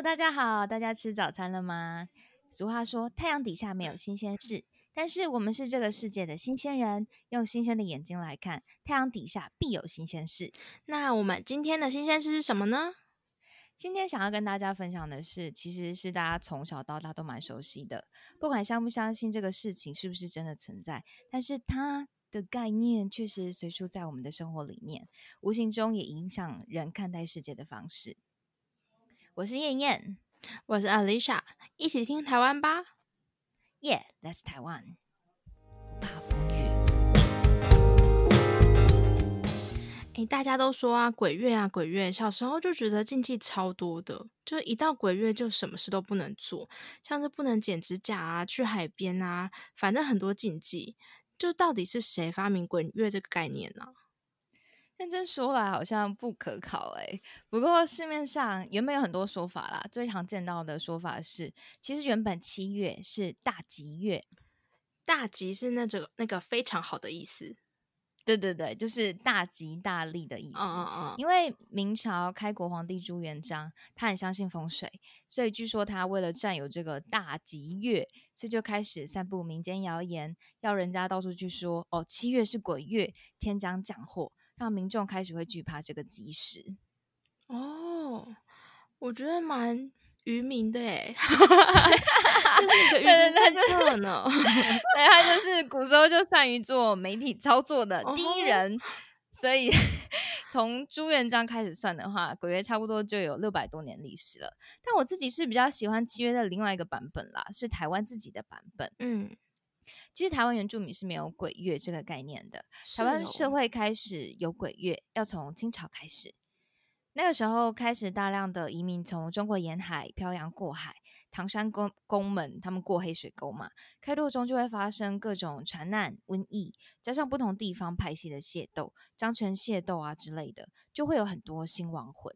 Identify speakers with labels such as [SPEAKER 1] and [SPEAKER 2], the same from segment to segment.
[SPEAKER 1] Hello，大家好，大家吃早餐了吗？俗话说，太阳底下没有新鲜事，但是我们是这个世界的新鲜人，用新鲜的眼睛来看，太阳底下必有新鲜事。
[SPEAKER 2] 那我们今天的新鲜事是什么呢？
[SPEAKER 1] 今天想要跟大家分享的是，其实是大家从小到大都蛮熟悉的，不管相不相信这个事情是不是真的存在，但是它的概念确实随处在我们的生活里面，无形中也影响人看待世界的方式。我是燕燕，
[SPEAKER 2] 我是 Alicia，一起听台湾吧。
[SPEAKER 1] Yeah，Let's 台湾，不怕风雨。
[SPEAKER 2] 诶，大家都说啊，鬼月啊，鬼月，小时候就觉得禁忌超多的，就一到鬼月就什么事都不能做，像是不能剪指甲啊，去海边啊，反正很多禁忌。就到底是谁发明鬼月这个概念呢？
[SPEAKER 1] 认真说来好像不可考诶，不过市面上原本有很多说法啦，最常见到的说法是，其实原本七月是大吉月，
[SPEAKER 2] 大吉是那种那个非常好的意思。
[SPEAKER 1] 对对对，就是大吉大利的意思。嗯嗯嗯。因为明朝开国皇帝朱元璋，他很相信风水，所以据说他为了占有这个大吉月，这就开始散布民间谣言，要人家到处去说哦，七月是鬼月，天将降祸。让民众开始会惧怕这个吉时
[SPEAKER 2] 哦，我觉得蛮愚民的哎，就是一个愚民政策呢。
[SPEAKER 1] 对，他就是古时候就善于做媒体操作的第一人，所以 从朱元璋开始算的话，鬼月差不多就有六百多年历史了。但我自己是比较喜欢七月的另外一个版本啦，是台湾自己的版本。嗯。其实台湾原住民是没有鬼月这个概念的。台湾社会开始有鬼月，要从清朝开始。那个时候开始大量的移民从中国沿海漂洋过海，唐山公公们他们过黑水沟嘛，开路中就会发生各种船难、瘟疫，加上不同地方派系的械斗、张权械斗啊之类的，就会有很多新亡魂。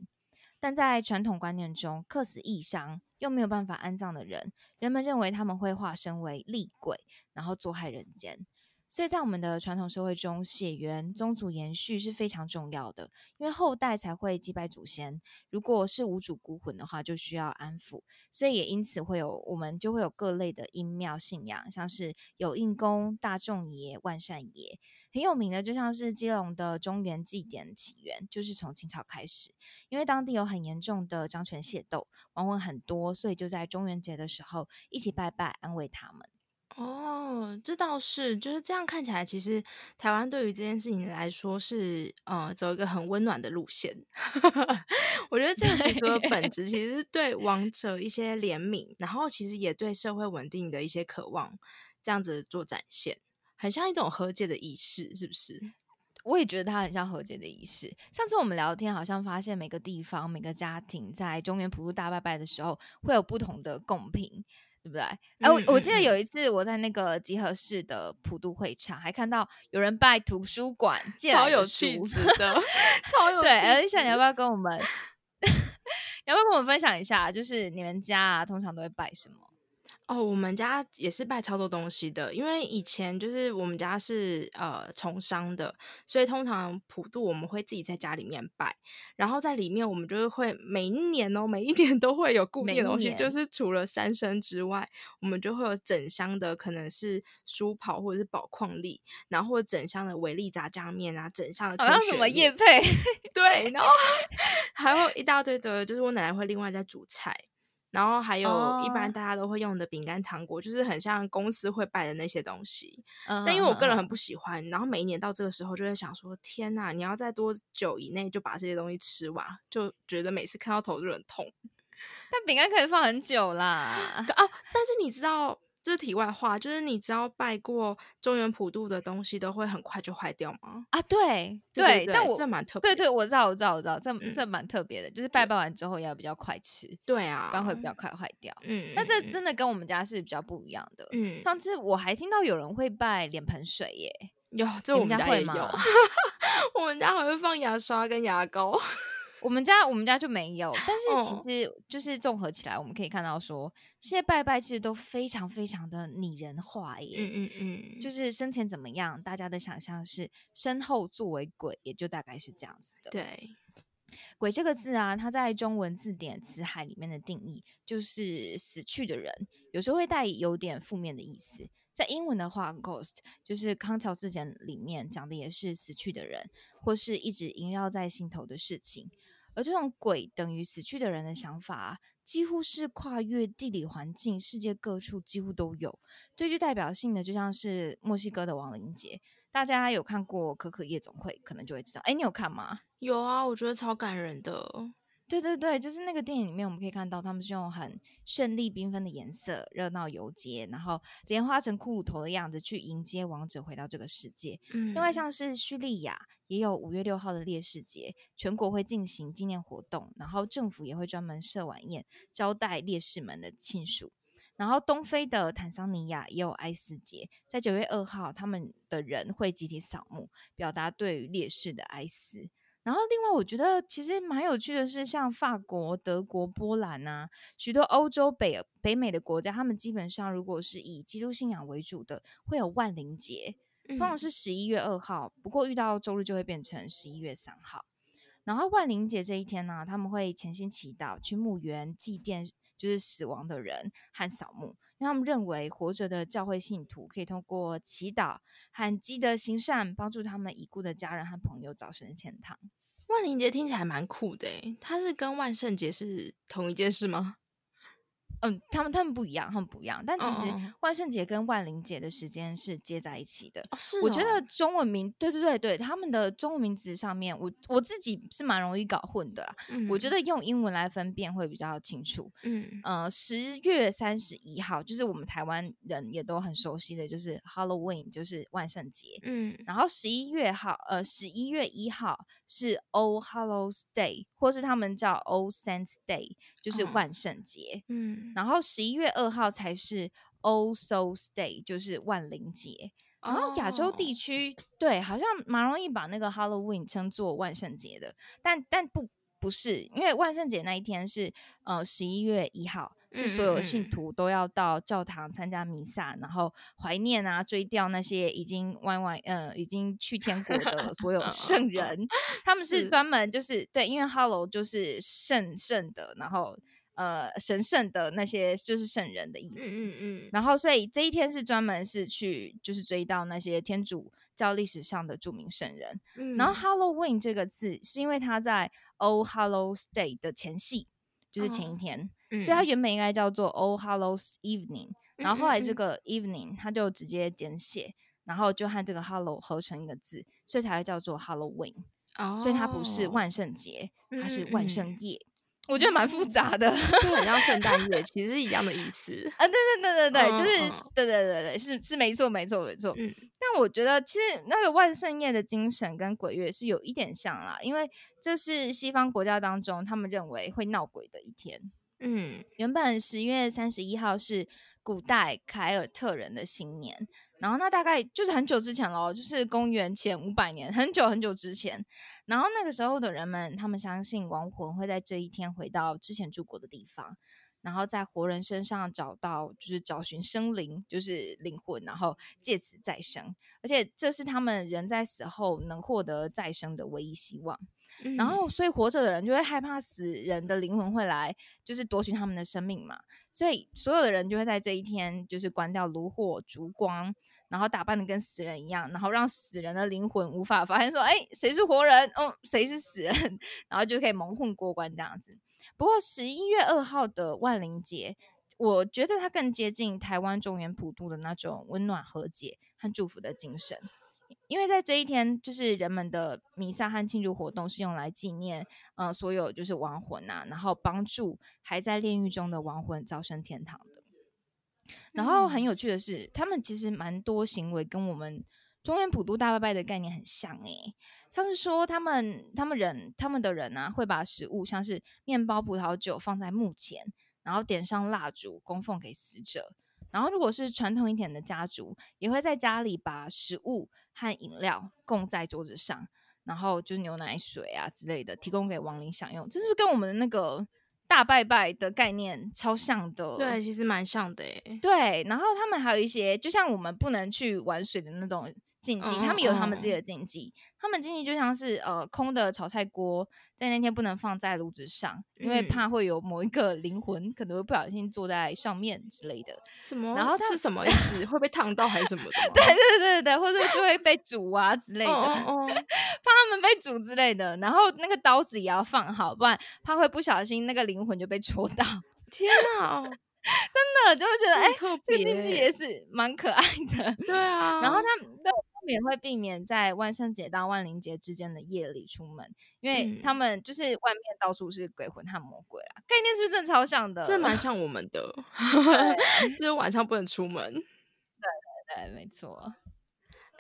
[SPEAKER 1] 但在传统观念中，客死异乡又没有办法安葬的人，人们认为他们会化身为厉鬼，然后作害人间。所以在我们的传统社会中，血缘、宗族延续是非常重要的，因为后代才会祭拜祖先。如果是无主孤魂的话，就需要安抚，所以也因此会有我们就会有各类的阴庙信仰，像是有印公、大众爷、万善爷，很有名的，就像是基隆的中原祭典起源就是从清朝开始，因为当地有很严重的张权械斗，亡魂很多，所以就在中元节的时候一起拜拜，安慰他们。
[SPEAKER 2] 哦，这倒是，就是这样看起来，其实台湾对于这件事情来说是，呃，走一个很温暖的路线。我觉得这个习俗的本质其实是对亡者一些怜悯，然后其实也对社会稳定的一些渴望，这样子做展现，很像一种和解的仪式，是不是？
[SPEAKER 1] 我也觉得它很像和解的仪式。上次我们聊天，好像发现每个地方、每个家庭在中原普渡大拜拜的时候，会有不同的贡品。对不对？哎，我我记得有一次我在那个集合式的普渡会场，还看到有人拜图书馆 借
[SPEAKER 2] 超有气质 的，超有
[SPEAKER 1] 对。哎，丽莎，你要不要跟我们？要不要跟我们分享一下？就是你们家啊，通常都会拜什么？
[SPEAKER 2] 哦，我们家也是拜超多东西的，因为以前就是我们家是呃从商的，所以通常普渡我们会自己在家里面拜，然后在里面我们就是会每一年哦，每一年都会有固定的东西，就是除了三生之外，我们就会有整箱的可能是书跑或者是宝矿力，然后或者整箱的维力炸酱面啊，整箱的
[SPEAKER 1] 好像什么叶配
[SPEAKER 2] 对，然后 还有一大堆的，就是我奶奶会另外再煮菜。然后还有一般大家都会用的饼干、糖果，就是很像公司会拜的那些东西。但因为我个人很不喜欢，然后每一年到这个时候就会想说：天呐，你要在多久以内就把这些东西吃完？就觉得每次看到头就很痛。
[SPEAKER 1] 但饼干可以放很久啦。
[SPEAKER 2] 哦，但是你知道。这是题外话，就是你知道拜过中原普渡的东西都会很快就坏掉吗？
[SPEAKER 1] 啊，对对，但我
[SPEAKER 2] 这蛮特
[SPEAKER 1] 别，对对，我知道我知道我知道，这这蛮特别的，就是拜拜完之后要比较快吃，
[SPEAKER 2] 对啊，
[SPEAKER 1] 不然会比较快坏掉。嗯，那这真的跟我们家是比较不一样的。嗯，上次我还听到有人会拜脸盆水耶，
[SPEAKER 2] 有，这我们家会吗？我们家还会放牙刷跟牙膏。
[SPEAKER 1] 我们家我们家就没有，但是其实就是综合起来，我们可以看到说，这些拜拜其实都非常非常的拟人化耶。嗯嗯嗯，就是生前怎么样，大家的想象是身后作为鬼，也就大概是这样子的。
[SPEAKER 2] 对，
[SPEAKER 1] 鬼这个字啊，它在中文字典词海里面的定义就是死去的人，有时候会带有点负面的意思。在英文的话，ghost 就是康桥字典里面讲的也是死去的人，或是一直萦绕在心头的事情。而这种鬼等于死去的人的想法，几乎是跨越地理环境，世界各处几乎都有。最具代表性的就像是墨西哥的亡灵节，大家有看过《可可夜总会》，可能就会知道。哎，你有看吗？
[SPEAKER 2] 有啊，我觉得超感人的。
[SPEAKER 1] 对对对，就是那个电影里面，我们可以看到他们是用很绚丽缤纷的颜色、热闹游街，然后莲花成骷髅头的样子去迎接王者回到这个世界。嗯，另外像是叙利亚也有五月六号的烈士节，全国会进行纪念活动，然后政府也会专门设晚宴招待烈士们的亲属。然后东非的坦桑尼亚也有哀思节，在九月二号，他们的人会集体扫墓，表达对于烈士的哀思。然后，另外我觉得其实蛮有趣的是，像法国、德国、波兰啊，许多欧洲北北美的国家，他们基本上如果是以基督信仰为主的，会有万灵节，通常是十一月二号，不过遇到周日就会变成十一月三号。然后万灵节这一天呢，他们会潜心祈祷，去墓园祭奠就是死亡的人和扫墓，他们认为活着的教会信徒可以通过祈祷和积德行善，帮助他们已故的家人和朋友早生天堂。
[SPEAKER 2] 万灵节听起来蛮酷的诶，它是跟万圣节是同一件事吗？
[SPEAKER 1] 嗯，他们他们不一样，他们不一样。但其实万圣节跟万灵节的时间是接在一起的。
[SPEAKER 2] 是，
[SPEAKER 1] 我觉得中文名，对对对对，他们的中文名字上面，我我自己是蛮容易搞混的。嗯，我觉得用英文来分辨会比较清楚。嗯，呃，十月三十一号就是我们台湾人也都很熟悉的就是 Halloween，就是万圣节。嗯，然后十一月号，呃，十一月一号是 All Hallows Day，或是他们叫 All Saints Day，就是万圣节。嗯。然后十一月二号才是 All Souls Day，就是万灵节。然后亚洲地区对，好像蛮容易把那个 Halloween 称作万圣节的，但但不不是，因为万圣节那一天是呃十一月一号，是所有信徒都要到教堂参加弥撒，然后怀念啊追悼那些已经弯弯呃已经去天国的 所有圣人，他们是专门就是对，因为 Hallow 就是圣圣的，然后。呃，神圣的那些就是圣人的意思。嗯嗯嗯。然后，所以这一天是专门是去就是追悼那些天主教历史上的著名圣人。嗯。然后，Halloween 这个字是因为它在 All Hallows Day 的前夕，就是前一天，所以它原本应该叫做 All Hallows Evening。然后后来这个 Evening 它就直接简写，然后就和这个 Hallow 合成一个字，所以才会叫做 Halloween。哦。所以它不是万圣节，它是万圣夜。我觉得蛮复杂的，
[SPEAKER 2] 就很像圣诞夜，其实是一样的意思
[SPEAKER 1] 啊！对对对对对，就是对对对对，是是没错没错没错。嗯，但我觉得其实那个万圣夜的精神跟鬼月是有一点像啦，因为这是西方国家当中他们认为会闹鬼的一天。嗯，原本十月三十一号是古代凯尔特人的新年。然后那大概就是很久之前喽，就是公元前五百年，很久很久之前。然后那个时候的人们，他们相信亡魂会在这一天回到之前住过的地方，然后在活人身上找到，就是找寻生灵，就是灵魂，然后借此再生。而且这是他们人在死后能获得再生的唯一希望。然后，所以活着的人就会害怕死人的灵魂会来，就是夺取他们的生命嘛。所以所有的人就会在这一天，就是关掉炉火、烛光。然后打扮的跟死人一样，然后让死人的灵魂无法发现说，哎，谁是活人？哦，谁是死人？然后就可以蒙混过关这样子。不过十一月二号的万灵节，我觉得它更接近台湾中原普渡的那种温暖和解和祝福的精神，因为在这一天，就是人们的弥撒和庆祝活动是用来纪念，嗯，所有就是亡魂啊，然后帮助还在炼狱中的亡魂早生天堂的。然后很有趣的是，他们其实蛮多行为跟我们中原普渡大拜拜的概念很像诶，像是说他们他们人他们的人啊，会把食物像是面包、葡萄酒放在墓前，然后点上蜡烛供奉给死者。然后如果是传统一点的家族，也会在家里把食物和饮料供在桌子上，然后就是牛奶、水啊之类的提供给亡灵享用。这是不是跟我们的那个？大拜拜的概念超像的，
[SPEAKER 2] 对，其实蛮像的诶。
[SPEAKER 1] 对，然后他们还有一些，就像我们不能去玩水的那种禁忌，他们有他们自己的禁忌。他们禁忌就像是呃，空的炒菜锅在那天不能放在炉子上，因为怕会有某一个灵魂可能会不小心坐在上面之类的。
[SPEAKER 2] 什么？
[SPEAKER 1] 然后
[SPEAKER 2] 是什么意 思？会被烫到还是什么的？
[SPEAKER 1] 对对对对，或者就会被煮啊之类的，哦怕他们被煮之类的。然后那个刀子也要放好，不然怕会不小心那个灵魂就被戳到。
[SPEAKER 2] 天哪！
[SPEAKER 1] 真的就会觉得，哎，这个禁忌也是蛮可爱的。
[SPEAKER 2] 对啊，
[SPEAKER 1] 然后他们对他们也会避免在万圣节到万灵节之间的夜里出门，因为他们就是外面到处是鬼魂和魔鬼啊，概念是不是真的超像的？
[SPEAKER 2] 这蛮 像我们的，就是晚上不能出门。对
[SPEAKER 1] 对对，没错。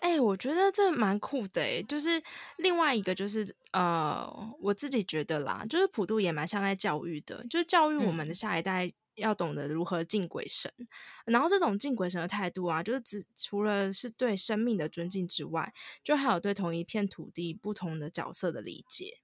[SPEAKER 2] 哎，我觉得这蛮酷的哎，就是另外一个就是呃，我自己觉得啦，就是普渡也蛮像在教育的，就是教育我们的下一代。要懂得如何敬鬼神，然后这种敬鬼神的态度啊，就是只除了是对生命的尊敬之外，就还有对同一片土地不同的角色的理解。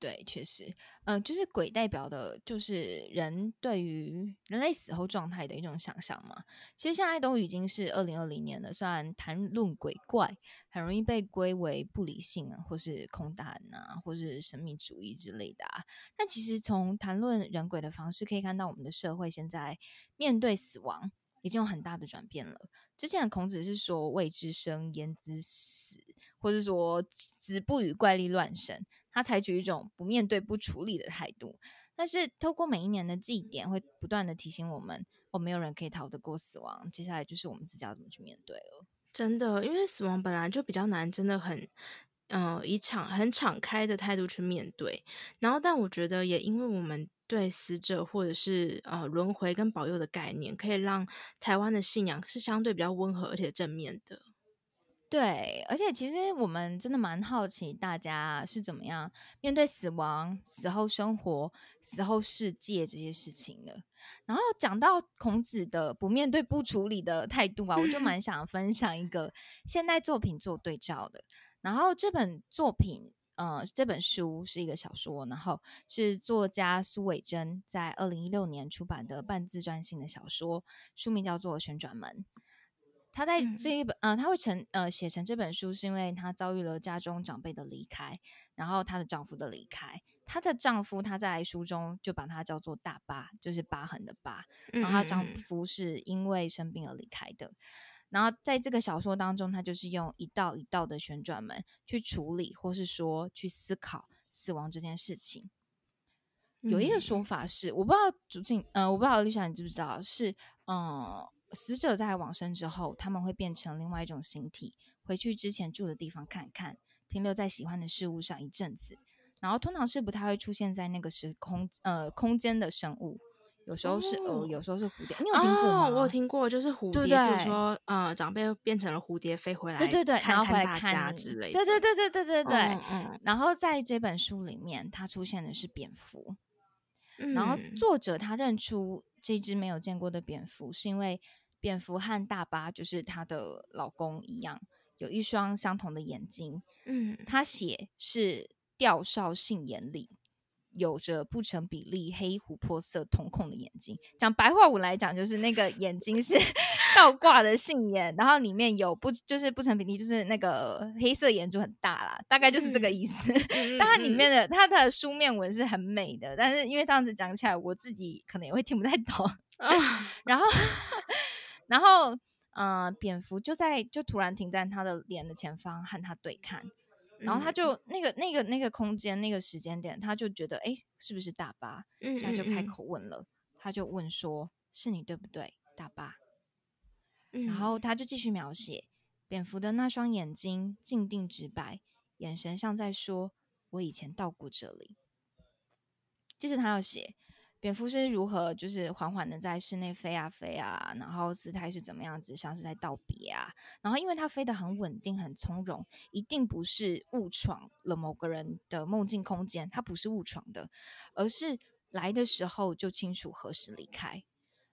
[SPEAKER 1] 对，确实，嗯，就是鬼代表的，就是人对于人类死后状态的一种想象嘛。其实现在都已经是二零二零年了，虽然谈论鬼怪很容易被归为不理性啊，或是空谈啊，或是神秘主义之类的啊，但其实从谈论人鬼的方式，可以看到我们的社会现在面对死亡已经有很大的转变了。之前孔子是说“未知生，焉知死”。或者说“子不与怪力乱神”，他采取一种不面对、不处理的态度。但是，透过每一年的祭典，会不断的提醒我们：哦，没有人可以逃得过死亡。接下来就是我们自己要怎么去面对了。
[SPEAKER 2] 真的，因为死亡本来就比较难，真的很，嗯，以敞很敞开的态度去面对。然后，但我觉得也因为我们对死者或者是呃轮回跟保佑的概念，可以让台湾的信仰是相对比较温和而且正面的。
[SPEAKER 1] 对，而且其实我们真的蛮好奇，大家是怎么样面对死亡、死后生活、死后世界这些事情的。然后讲到孔子的不面对、不处理的态度啊，我就 蛮想分享一个现代作品做对照的。然后这本作品，呃，这本书是一个小说，然后是作家苏伟珍在二零一六年出版的半自传性的小说，书名叫做《旋转门》。他在这一本，呃，他会成，呃，写成这本书，是因为她遭遇了家中长辈的离开，然后她的丈夫的离开。她的丈夫，她在书中就把她叫做大疤，就是疤痕的疤。然后她丈夫是因为生病而离开的。然后在这个小说当中，她就是用一道一道的旋转门去处理，或是说去思考死亡这件事情。有一个说法是，我不知道主静，呃，我不知道丽莎你知不知道，是，嗯。死者在往生之后，他们会变成另外一种形体，回去之前住的地方看看，停留在喜欢的事物上一阵子，然后通常是不太会出现在那个时空呃空间的生物，有时候是鹅，有时候是蝴蝶。你有听过吗？
[SPEAKER 2] 我有听过，就是蝴蝶，比如说呃长辈变成了蝴蝶飞回来，
[SPEAKER 1] 对对对，
[SPEAKER 2] 然后
[SPEAKER 1] 回来
[SPEAKER 2] 看家之类的，
[SPEAKER 1] 对对对对对对对。嗯。然后在这本书里面，它出现的是蝙蝠，然后作者他认出。这只没有见过的蝙蝠，是因为蝙蝠和大巴就是她的老公一样，有一双相同的眼睛。嗯，他写是吊哨杏眼里，有着不成比例黑琥珀色瞳孔的眼睛。讲白话文来讲，就是那个眼睛是 倒挂的杏眼，然后里面有不就是不成比例，就是那个黑色眼珠很大啦，大概就是这个意思。但它里面的它的书面文是很美的，但是因为这样子讲起来，我自己可能也会听不太懂。然后，然后，呃，蝙蝠就在就突然停在他的脸的前方和他对看。然后他就那个那个那个空间那个时间点，他就觉得哎，是不是大巴？他就开口问了，他就问说：“是你对不对，大巴？”然后他就继续描写蝙蝠的那双眼睛，静定直白，眼神像在说：“我以前到过这里。”接着他要写。蝙蝠是如何就是缓缓的在室内飞啊飞啊，然后姿态是怎么样子，像是在道别啊。然后因为它飞得很稳定、很从容，一定不是误闯了某个人的梦境空间，它不是误闯的，而是来的时候就清楚何时离开。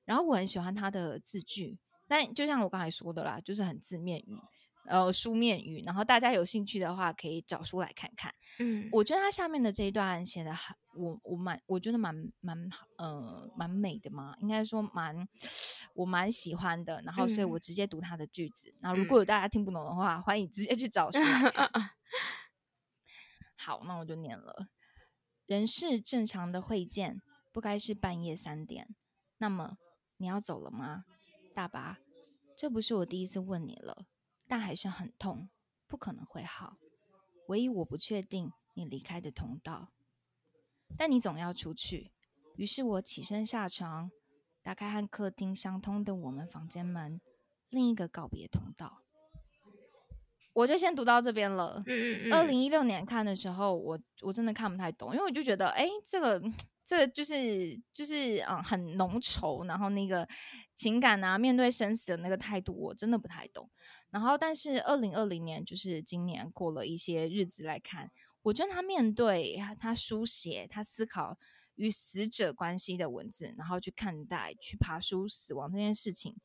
[SPEAKER 1] 然后我很喜欢他的字句，但就像我刚才说的啦，就是很字面语，呃书面语，然后大家有兴趣的话可以找书来看看。嗯，我觉得他下面的这一段写的很，我我蛮我觉得蛮蛮呃蛮美的嘛，应该说蛮我蛮喜欢的。然后所以我直接读他的句子。然后如果有大家听不懂的话，欢迎直接去找书。好，那我就念了。人事正常的会见，不该是半夜三点。那么你要走了吗，大巴？这不是我第一次问你了，但还是很痛，不可能会好。唯一我不确定你离开的通道，但你总要出去。于是我起身下床，打开和客厅相通的我们房间门，另一个告别通道。我就先读到这边了。嗯嗯嗯。二零一六年看的时候，我我真的看不太懂，因为我就觉得，哎，这个。这就是就是嗯很浓稠，然后那个情感啊，面对生死的那个态度，我真的不太懂。然后，但是二零二零年就是今年过了一些日子来看，我觉得他面对他书写、他思考与死者关系的文字，然后去看待、去爬书死亡这件事情，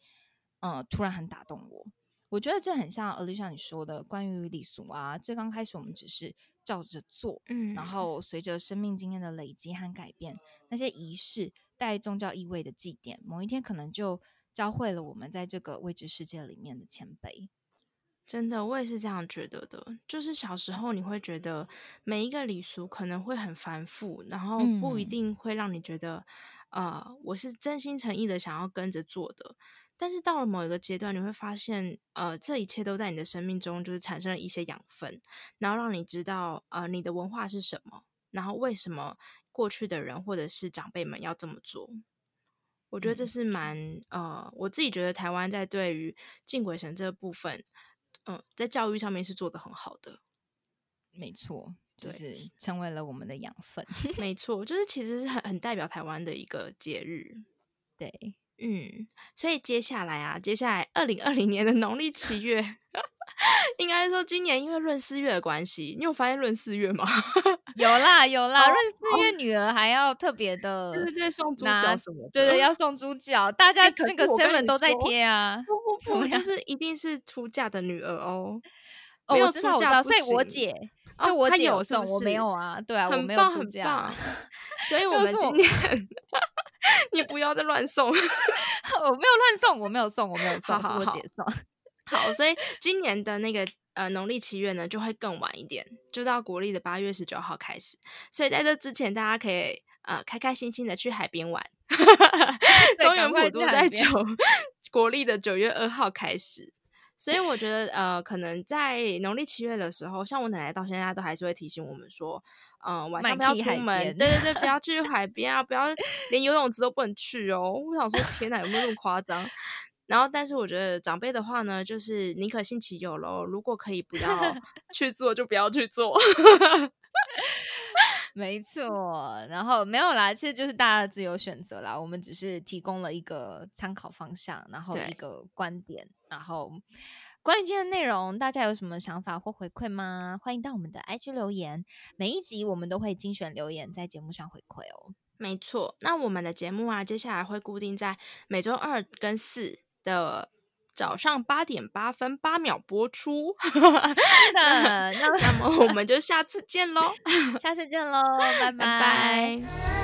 [SPEAKER 1] 嗯，突然很打动我。我觉得这很像，呃，就像你说的，关于礼俗啊。最刚开始我们只是照着做，嗯，然后随着生命经验的累积和改变，那些仪式带宗教意味的祭典，某一天可能就教会了我们在这个未知世界里面的谦卑。
[SPEAKER 2] 真的，我也是这样觉得的。就是小时候你会觉得每一个礼俗可能会很繁复，然后不一定会让你觉得，呃，我是真心诚意的想要跟着做的。但是到了某一个阶段，你会发现，呃，这一切都在你的生命中，就是产生了一些养分，然后让你知道，呃，你的文化是什么，然后为什么过去的人或者是长辈们要这么做。我觉得这是蛮，呃，我自己觉得台湾在对于敬鬼神这部分，嗯，在教育上面是做的很好的。
[SPEAKER 1] 没错，就是成为了我们的养分。
[SPEAKER 2] 没错，就是其实是很很代表台湾的一个节日。
[SPEAKER 1] 对。
[SPEAKER 2] 嗯，所以接下来啊，接下来二零二零年的农历七月，应该说今年因为闰四月的关系，你有发现闰四月吗？
[SPEAKER 1] 有 啦有啦，闰四月女儿还要特别的，
[SPEAKER 2] 对对对，送猪脚什么？
[SPEAKER 1] 对对，要送猪脚，大家那个 seven 都在贴啊。
[SPEAKER 2] 不不不，就是一定是出嫁的女儿哦。
[SPEAKER 1] 哦，我知道我知道，所以我姐，
[SPEAKER 2] 哦，
[SPEAKER 1] 我姐
[SPEAKER 2] 有
[SPEAKER 1] 送，我没有啊。对啊，我没
[SPEAKER 2] 有
[SPEAKER 1] 出嫁，
[SPEAKER 2] 所以 我们今年。你不要再乱送，我没
[SPEAKER 1] 有乱送，我没有送，我没有送，是我姐送。
[SPEAKER 2] 好，所以今年的那个呃农历七月呢，就会更晚一点，就到国历的八月十九号开始。所以在这之前，大家可以呃开开心心的去海边玩。中原普渡在九国历的九月二号开始。所以我觉得，呃，可能在农历七月的时候，像我奶奶到现在都还是会提醒我们说，嗯，晚上不要出门，对对对，不要去海边啊，不要 连游泳池都不能去哦。我想说，天哪，有没有那么夸张？然后，但是我觉得长辈的话呢，就是宁可信其有喽。如果可以不要 去做，就不要去做。
[SPEAKER 1] 没错，然后没有啦，其实就是大家自由选择啦。我们只是提供了一个参考方向，然后一个观点。然后关于今天的内容，大家有什么想法或回馈吗？欢迎到我们的 IG 留言。每一集我们都会精选留言，在节目上回馈哦。
[SPEAKER 2] 没错，那我们的节目啊，接下来会固定在每周二跟四的。早上八点八分八秒播出，
[SPEAKER 1] 是的，
[SPEAKER 2] 那那么我们就下次见喽，
[SPEAKER 1] 下次见喽，拜拜。